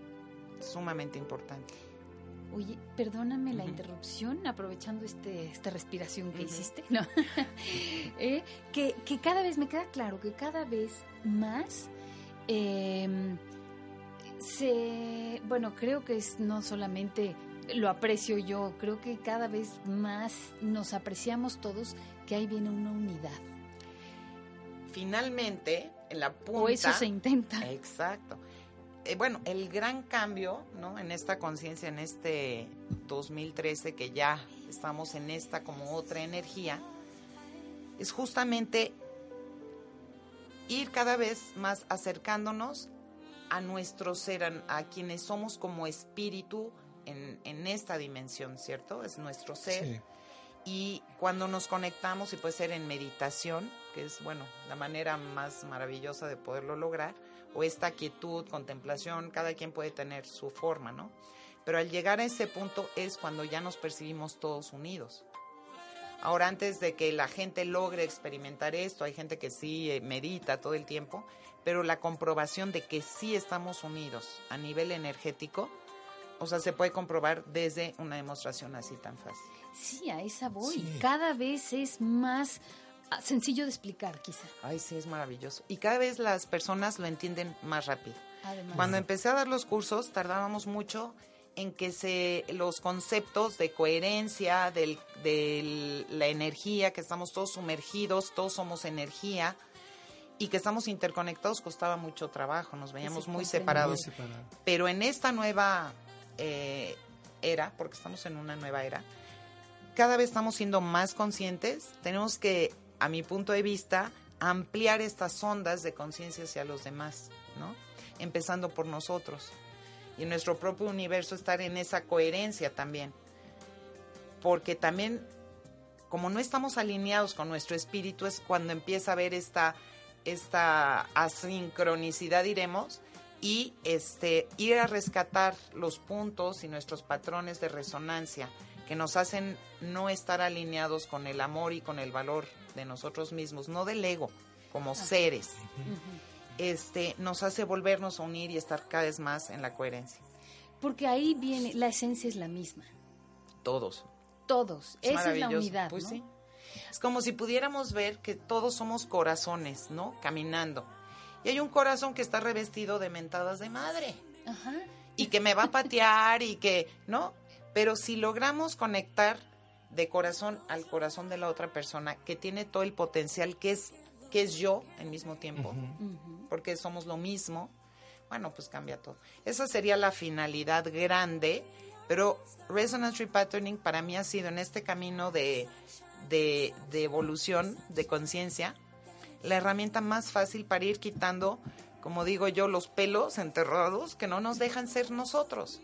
sumamente importante. Oye, perdóname la interrupción, aprovechando este, esta respiración que hiciste, ¿no? Eh, que, que, cada vez me queda claro que cada vez más em, se, bueno, creo que es no solamente lo aprecio yo. Creo que cada vez más nos apreciamos todos que ahí viene una unidad. Finalmente, en la punta. O eso se intenta. Exacto. Eh, bueno, el gran cambio, ¿no? En esta conciencia, en este 2013, que ya estamos en esta como otra energía, es justamente ir cada vez más acercándonos a nuestro ser, a quienes somos como espíritu, en, esta dimensión, ¿cierto? Es nuestro ser. Y cuando nos conectamos, y puede ser en meditación, que es, bueno, la manera más maravillosa de poderlo lograr, o esta quietud, contemplación, cada quien puede tener su forma, ¿no? Pero al llegar a ese punto es cuando ya nos percibimos todos unidos. Ahora, antes de que la gente logre experimentar esto, hay gente que sí eh, medita todo el tiempo, pero la comprobación de que sí estamos unidos a nivel energético o sea, se puede comprobar desde una demostración así tan fácil. Sí, a esa voy. Cada vez es más ah, sencillo de explicar, quizá. Ay, sí, es maravilloso. Y cada vez las personas lo entienden más rápido. Además. Cuando empecé a dar los cursos, tardábamos mucho en que se los conceptos de coherencia, de la energía, que estamos todos sumergidos, todos somos energía, y que estamos interconectados costaba mucho trabajo, nos veíamos muy separados. Pero en esta nueva eh, era, porque estamos en una nueva era, cada vez estamos siendo más conscientes, tenemos que, a mi punto de vista, ampliar estas ondas de conciencia hacia los demás, ¿no? Empezando por nosotros. Y nuestro propio universo estar en esa coherencia también. Porque también, como no estamos alineados con nuestro espíritu, es cuando empieza a haber esta, esta asincronicidad, diremos, y este, ir a rescatar los puntos y nuestros patrones de resonancia que nos hacen no estar alineados con el amor y con el valor de nosotros mismos, no del ego, como seres. este, nos hace volvernos a unir y estar cada vez más en la coherencia. Porque ahí viene, la esencia es la misma. Todos. Todos. Esa es la unidad. Pues sí. Es como si pudiéramos ver que todos somos corazones, ¿no? Caminando. Y hay un corazón que está revestido de mentadas de madre. Ajá. Y que me va a patear y que, ¿no? Pero si logramos conectar de corazón al corazón de la otra persona, que tiene todo el potencial que es, que es yo al mismo tiempo, porque somos lo mismo, bueno, pues cambia todo. Esa sería la finalidad grande, pero Resonance Repatterning para mí ha sido en este camino de, de, de evolución, de conciencia, la herramienta más fácil para ir quitando, como digo yo, los pelos enterrados que no nos dejan ser nosotros.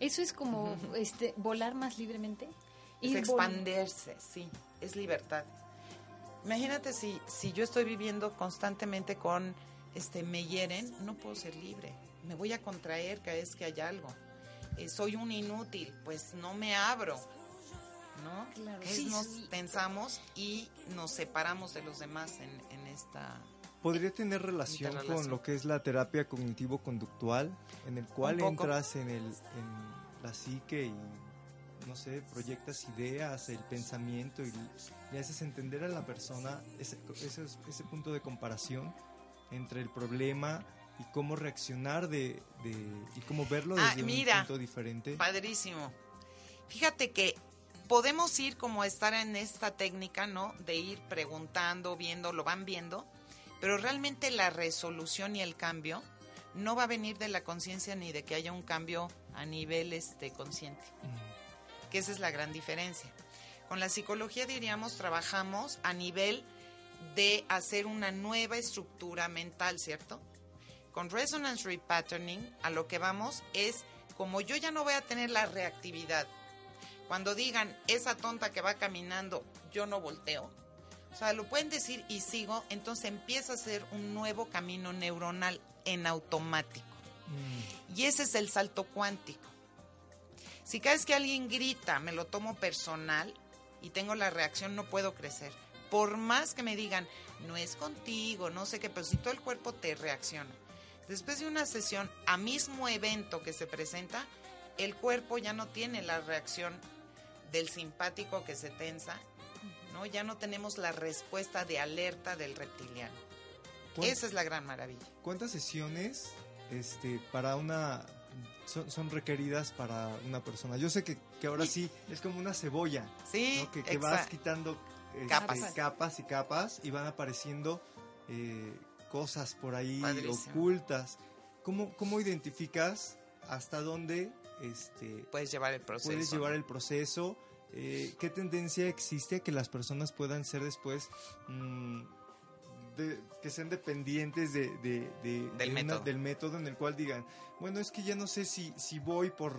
Eso es como este volar más libremente. Es expandirse, sí, es libertad. Imagínate si, si yo estoy viviendo constantemente con, este, me hieren, no puedo ser libre. Me voy a contraer cada vez que hay algo. Eh, soy un inútil, pues no me abro. ¿No? Claro, nos tensamos y nos separamos de los demás en, en esta ¿Podría tener relación con lo que es la terapia cognitivo-conductual, en el cual entras en, el, en la psique y no sé, proyectas ideas, el pensamiento y le haces entender a la persona ese, ese, punto de comparación entre el problema y cómo reaccionar de, y cómo verlo ah, desde un punto diferente. Padrísimo. Fíjate que podemos ir como estar en esta técnica, ¿no? De ir preguntando, viendo, lo van viendo, pero realmente la resolución y el cambio no va a venir de la conciencia ni de que haya un cambio a nivel este consciente que esa es la gran diferencia. Con la psicología diríamos trabajamos a nivel de hacer una nueva estructura mental, ¿cierto? Con resonance repatterning a lo que vamos es como yo ya no voy a tener la reactividad. Cuando digan esa tonta que va caminando, yo no volteo. O sea, lo pueden decir y sigo, entonces empieza a ser un nuevo camino neuronal en automático. Mm. Y ese es el salto cuántico. Si cada vez que alguien grita me lo tomo personal y tengo la reacción, no puedo crecer. Por más que me digan, no es contigo, no sé qué, pero si todo el cuerpo te reacciona. Después de una sesión, a mismo evento que se presenta, el cuerpo ya no tiene la reacción del simpático que se tensa, ¿no? Ya no tenemos la respuesta de alerta del reptiliano. Esa es la gran maravilla. ¿Cuántas sesiones este, para una son, requeridas para una persona. Yo sé que, ahora sí es como una cebolla, sí, que, vas quitando este, capas. y capas y van apareciendo eh, cosas por ahí ocultas. ¿Cómo, ¿Cómo identificas hasta dónde este, puedes llevar el proceso? Puedes llevar el proceso. Eh, ¿Qué tendencia existe a que las personas puedan ser después mm, que sean dependientes de, del, método. del método en el cual digan, bueno, es que ya no sé si, si voy por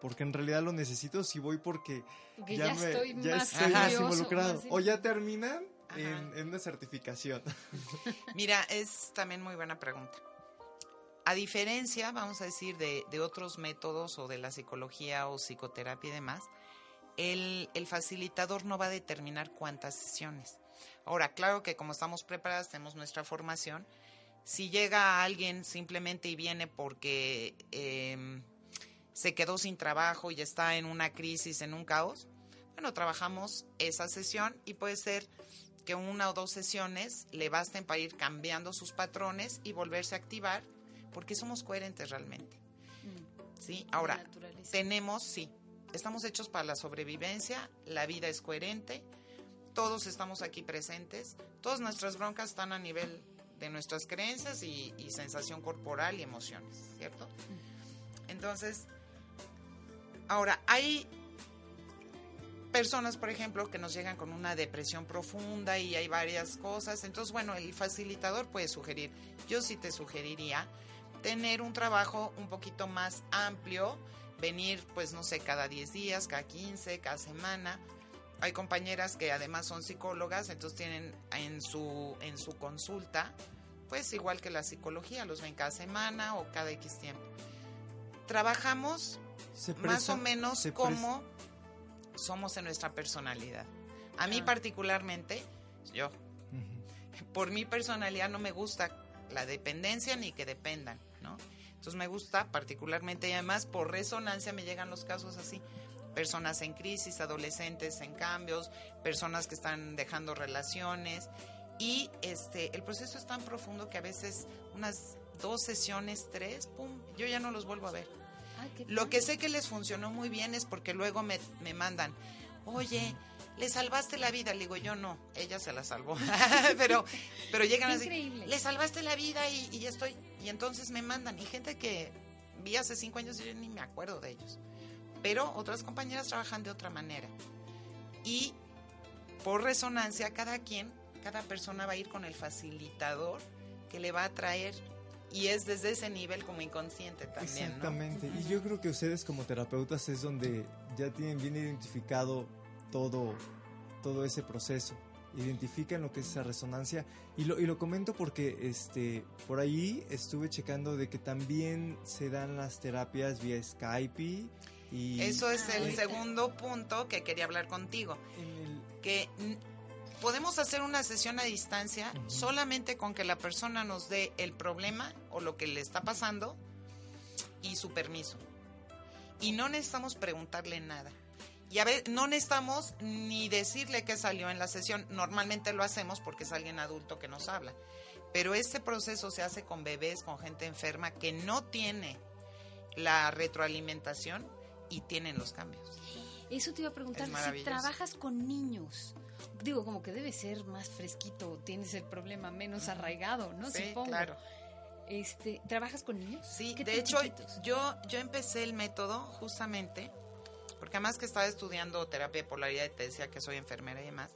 porque en realidad lo necesito, si voy porque, ya, estoy, más, involucrado. O ya terminan en, una certificación. Mira, es también muy buena pregunta. A diferencia, vamos a decir, de, otros métodos o de la psicología o psicoterapia y demás, el, el facilitador no va a determinar cuántas sesiones Ahora, claro que como estamos preparadas, tenemos nuestra formación. Si llega alguien simplemente y viene porque em, se quedó sin trabajo y está en una crisis, en un caos, bueno, trabajamos esa sesión y puede ser que una o dos sesiones le basten para ir cambiando sus patrones y volverse a activar, porque somos coherentes realmente. Mm. ¿Sí? Ahora, tenemos, sí, estamos hechos para la sobrevivencia, la vida es coherente, todos estamos aquí presentes, todas nuestras broncas están a nivel de nuestras creencias y, sensación corporal y emociones, ¿cierto? Entonces, ahora, hay personas, por ejemplo, que nos llegan con una depresión profunda y hay varias cosas. Entonces, bueno, el facilitador puede sugerir, yo sí te sugeriría tener un trabajo un poquito más amplio, venir, pues, no sé, cada 10 días, cada 15, cada semana, hay compañeras que además son psicólogas, entonces tienen en su, en su consulta, pues igual que la psicología, los ven cada semana o cada X tiempo. Trabajamos más o menos como somos en nuestra personalidad. A mí particularmente, yo, por mi personalidad no me gusta la dependencia ni que dependan, ¿no? Entonces me gusta particularmente y además por resonancia me llegan los casos así. Personas en crisis, adolescentes en cambios, personas que están dejando relaciones y este el proceso es tan profundo que a veces unas dos sesiones, tres, pum, yo ya no los vuelvo a ver. Lo que sé que les funcionó muy bien es porque luego me, me mandan, oye, le salvaste la vida. Le digo, yo no, ella se la salvó. pero, pero llegan así, le salvaste la vida y, y, ya estoy. Y entonces me mandan. Y gente que vi hace cinco años, yo ni me acuerdo de ellos. Pero otras compañeras trabajan de otra manera. Y por resonancia, cada quien, cada persona va a ir con el facilitador que le va a traer y es desde ese nivel como inconsciente también. Exactamente. Y yo creo que ustedes como terapeutas es donde ya tienen bien identificado todo, todo ese proceso. Identifican lo que es esa resonancia. Y lo, y lo comento porque este, por ahí estuve checando de que también se dan las terapias vía Skype. Y, Eso es el segundo punto que quería hablar contigo. Que podemos hacer una sesión a distancia solamente con que la persona nos dé el problema o lo que le está pasando y su permiso. Y no necesitamos preguntarle nada. Y a ver, no necesitamos ni decirle que salió en la sesión. Normalmente lo hacemos porque es alguien adulto que nos habla. Pero este proceso se hace con bebés, con gente enferma que no tiene la retroalimentación y tienen los cambios. Eso te iba a preguntar, si trabajas con niños, digo, como que debe ser más fresquito, tienes el problema menos arraigado, ¿no? Sí, claro. Este, ¿Trabajas con niños? Sí, de hecho, yo, yo empecé el método justamente porque además que estaba estudiando terapia de polaridad y te decía que soy enfermera y demás,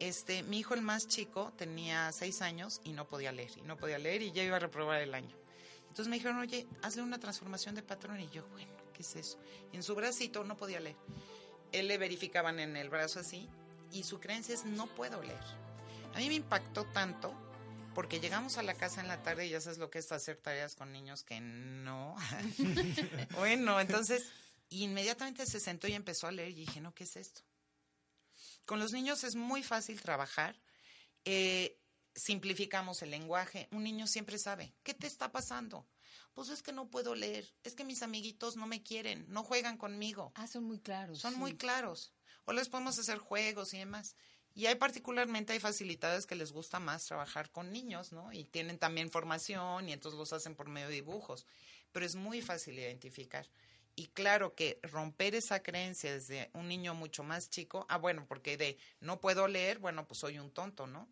este, mi hijo el más chico tenía seis años y no podía leer, y no podía leer y ya iba a reprobar el año. Entonces me dijeron, oye, hazle una transformación de patrón y yo, bueno, ¿qué es eso? Y en su bracito no podía leer. Él le verificaban en el brazo así y su creencia es no puedo leer. A mí me impactó tanto porque llegamos a la casa en la tarde y ya sabes lo que es hacer tareas con niños que no. bueno, entonces inmediatamente se sentó y empezó a leer y dije, no, ¿qué es esto? Con los niños es muy fácil trabajar. Eh, simplificamos el lenguaje. Un niño siempre sabe, ¿qué te está pasando? Pues es que no puedo leer, es que mis amiguitos no me quieren, no juegan conmigo. Ah, son muy claros. Son muy claros. O les podemos hacer juegos y demás. Y hay particularmente, hay facilidades que les gusta más trabajar con niños, ¿no? Y tienen también formación y entonces los hacen por medio de dibujos. Pero es muy fácil identificar. Y claro que romper esa creencia desde un niño mucho más chico, ah, bueno, porque de no puedo leer, bueno, pues soy un tonto, ¿no?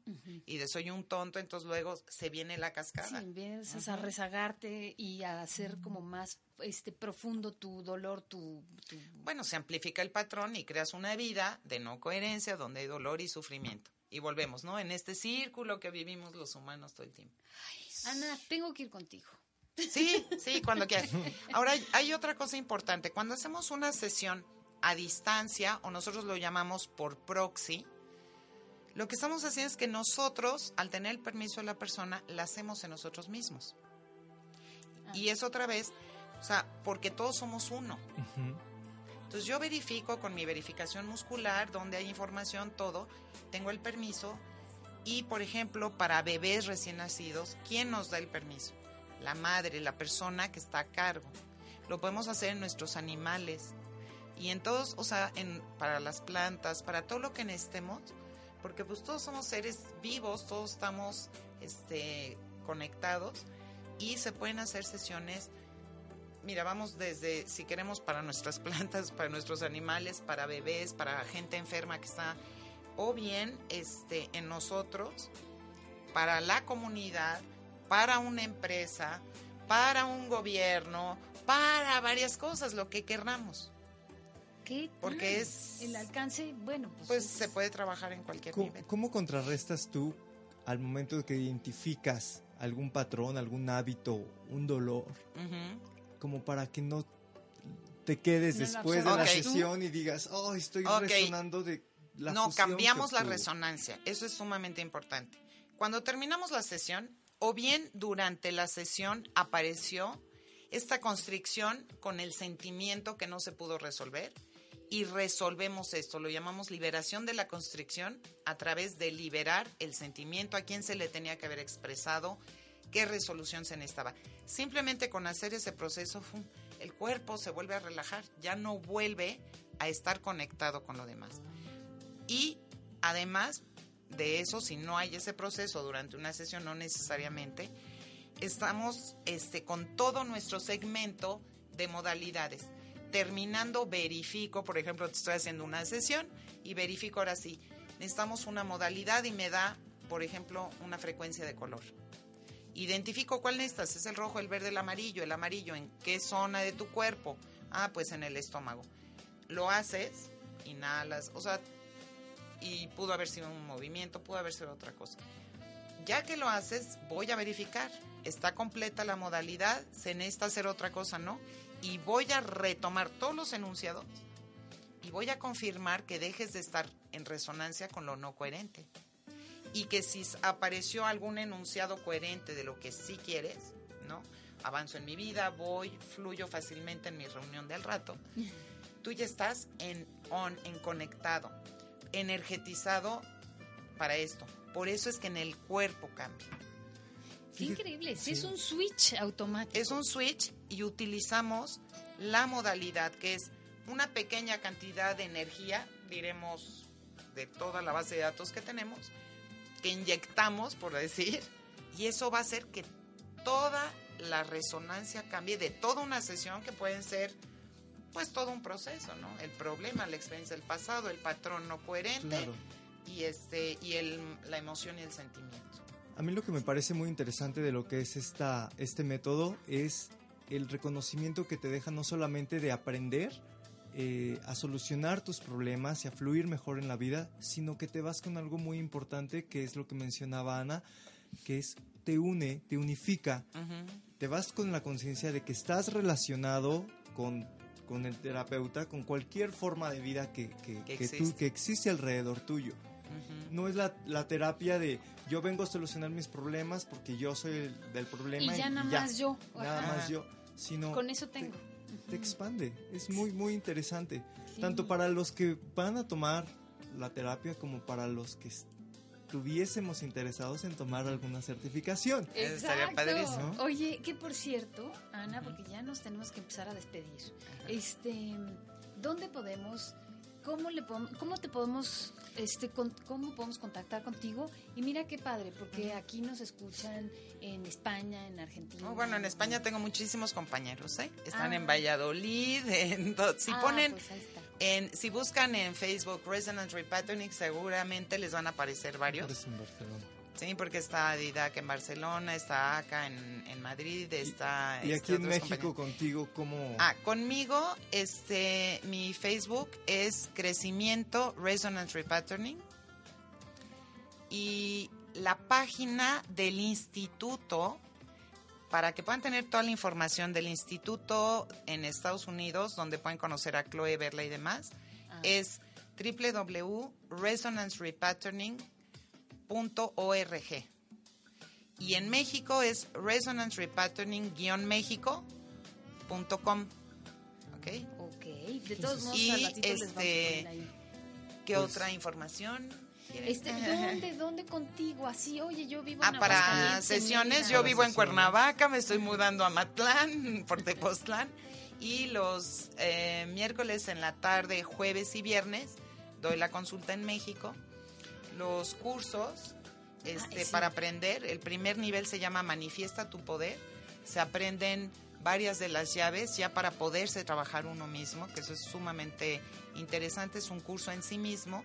Y de soy un tonto, entonces luego se viene la cascada. Sí, empiezas a rezagarte y a hacer como más este profundo tu dolor, tu, Bueno, se amplifica el patrón y creas una vida de no coherencia donde hay dolor y sufrimiento. Y volvemos, ¿no? En este círculo que vivimos los humanos todo el tiempo. Ana, tengo que ir contigo. Sí, sí, cuando quieras. Ahora, hay otra cosa importante. Cuando hacemos una sesión a distancia, o nosotros lo llamamos por proxy, lo que estamos haciendo es que nosotros, al tener el permiso de la persona, la hacemos en nosotros mismos. Ah. Y es otra vez, o sea, porque todos somos uno. Entonces yo verifico con mi verificación muscular, donde hay información, todo, tengo el permiso. Y, por ejemplo, para bebés recién nacidos, ¿quién nos da el permiso? La madre, la persona que está a cargo. Lo podemos hacer en nuestros animales y en todos, o sea, en, para las plantas, para todo lo que necesitemos, porque pues todos somos seres vivos, todos estamos este, conectados y se pueden hacer sesiones. Mira, vamos desde, si queremos, para nuestras plantas, para nuestros animales, para bebés, para gente enferma que está, o bien este, en nosotros, para la comunidad, para una empresa, para un gobierno, para varias cosas, lo que querramos. ¿Qué? Porque es... El alcance, bueno, pues... Pues se puede trabajar en cualquier ¿Cómo, nivel. ¿Cómo contrarrestas tú al momento de que identificas algún patrón, algún hábito, un dolor, como para que no te quedes después de la sesión y digas, oh, estoy resonando de la No, cambiamos la resonancia, eso es sumamente importante. Cuando terminamos la sesión, o bien durante la sesión apareció esta constricción con el sentimiento que no se pudo resolver y resolvemos esto, lo llamamos liberación de la constricción a través de liberar el sentimiento a quien se le tenía que haber expresado, qué resolución se necesitaba. Simplemente con hacer ese proceso, el cuerpo se vuelve a relajar, ya no vuelve a estar conectado con lo demás. Y además de eso, si no hay ese proceso durante una sesión, no necesariamente, estamos este, con todo nuestro segmento de modalidades. Terminando, verifico, por ejemplo, te estoy haciendo una sesión y verifico ahora sí, necesitamos una modalidad y me da, por ejemplo, una frecuencia de color. Identifico cuál necesitas, es el rojo, el verde, el amarillo, el amarillo, ¿en qué zona de tu cuerpo? Ah, pues en el estómago. Lo haces, inhalas, o sea, y pudo haber sido un movimiento, pudo haber sido otra cosa. Ya que lo haces, voy a verificar, está completa la modalidad, se necesita hacer otra cosa, ¿no? Y voy a retomar todos los enunciados y voy a confirmar que dejes de estar en resonancia con lo no coherente. Y que si apareció algún enunciado coherente de lo que sí quieres, ¿no? Avanzo en mi vida, voy, fluyo fácilmente en mi reunión del rato. Tú ya estás en on, en conectado, energetizado para esto. Por eso es que en el cuerpo cambia. Qué increíble, es un switch automático. Es un switch y utilizamos la modalidad que es una pequeña cantidad de energía, diremos, de toda la base de datos que tenemos, que inyectamos, por decir, y eso va a hacer que toda la resonancia cambie de toda una sesión que pueden ser pues todo un proceso, ¿no? El problema, la experiencia del pasado, el patrón no coherente y este y el, la emoción y el sentimiento. A mí lo que me parece muy interesante de lo que es esta, este método es el reconocimiento que te deja no solamente de aprender eh, a solucionar tus problemas y a fluir mejor en la vida, sino que te vas con algo muy importante que es lo que mencionaba Ana, que es te une, te unifica. Te vas con la conciencia de que estás relacionado con con el terapeuta, con cualquier forma de vida que, que, que, existe. que existe alrededor tuyo. No es la, la, terapia de yo vengo a solucionar mis problemas porque yo soy el, del problema. Y ya nada más yo. Nada más yo. Sino con eso tengo. Te, expande. Es muy, muy interesante. Tanto para los que van a tomar la terapia como para los que estuviésemos interesados en tomar alguna certificación. Exacto. Oye, que por cierto, Ana, porque ya nos tenemos que empezar a despedir. Este, ¿dónde podemos cómo le cómo te podemos este cómo podemos contactar contigo y mira qué padre porque aquí nos escuchan en España en Argentina bueno en España tengo muchísimos compañeros ¿eh? están en ah. Valladolid en si ah, ponen pues en si buscan en Facebook Resonance Repatterning seguramente les van a aparecer varios Sí, porque está Didac en Barcelona, está acá en, en Madrid, está... ¿Y, aquí en México contigo cómo...? Ah, conmigo, este, mi Facebook es Crecimiento Resonance Repatterning. Y la página del instituto, para que puedan tener toda la información del instituto en Estados Unidos, donde pueden conocer a Chloe, verla y demás, ah. es www.resonancerepatterning.com .org. Y en México es resonance repatterning-méxico.com. ¿Ok? Ok. De todos modos, y este, ¿qué pues otra información? Este, ¿dónde, ¿Dónde contigo? Así, oye, yo vivo en Ah, para sesiones, yo vivo en Cuernavaca, me estoy mudando a Matlán, por Tepoztlán, y los eh, miércoles en la tarde, jueves y viernes, doy la consulta en México los cursos este, para aprender. El primer nivel se llama Manifiesta tu poder. Se aprenden varias de las llaves ya para poderse trabajar uno mismo, que eso es sumamente interesante. Es un curso en sí mismo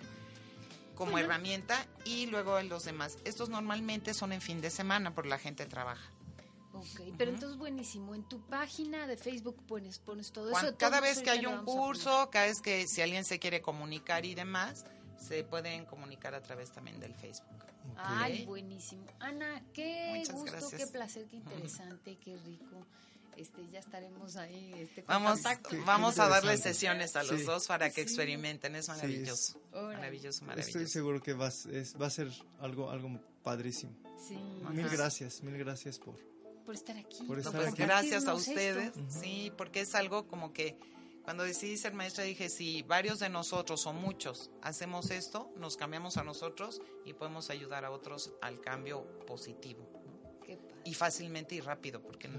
como herramienta y luego en los demás. Estos normalmente son en fin de semana porque la gente trabaja. Ok, pero entonces buenísimo. En tu página de Facebook pones, pones todo eso. Cada vez que hay un curso, cada vez que si alguien se quiere comunicar y demás, se pueden comunicar a través también del Facebook. Ay, buenísimo. Ana, qué gusto, qué placer, qué interesante, qué rico. Este, ya estaremos ahí. Este, vamos vamos a darle sesiones a los dos para que experimenten. Es maravilloso. maravilloso, maravilloso. Estoy seguro que va, va a ser algo, algo padrísimo. Mil gracias, mil gracias por, por estar aquí. Por estar pues Gracias a ustedes. Sí, porque es algo como que cuando decidí ser maestra dije, si varios de nosotros o muchos hacemos esto, nos cambiamos a nosotros y podemos ayudar a otros al cambio positivo. y fácilmente y rápido, porque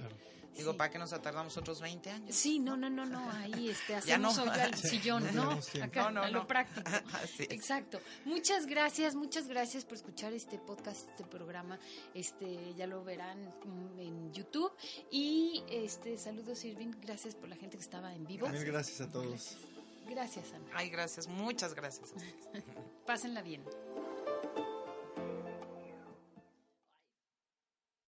digo, ¿para qué nos tardamos otros 20 años? Sí, no, no, no, no, ahí este, hacemos no. el sillón, ¿no? Acá, no, lo práctico. Exacto. Muchas gracias, muchas gracias por escuchar este podcast, este programa. Este, ya lo verán en YouTube. Y este, saludos, Irving. Gracias por la gente que estaba en vivo. Mil gracias a todos. Gracias, Ana. Ay, gracias, muchas gracias. Pásenla bien.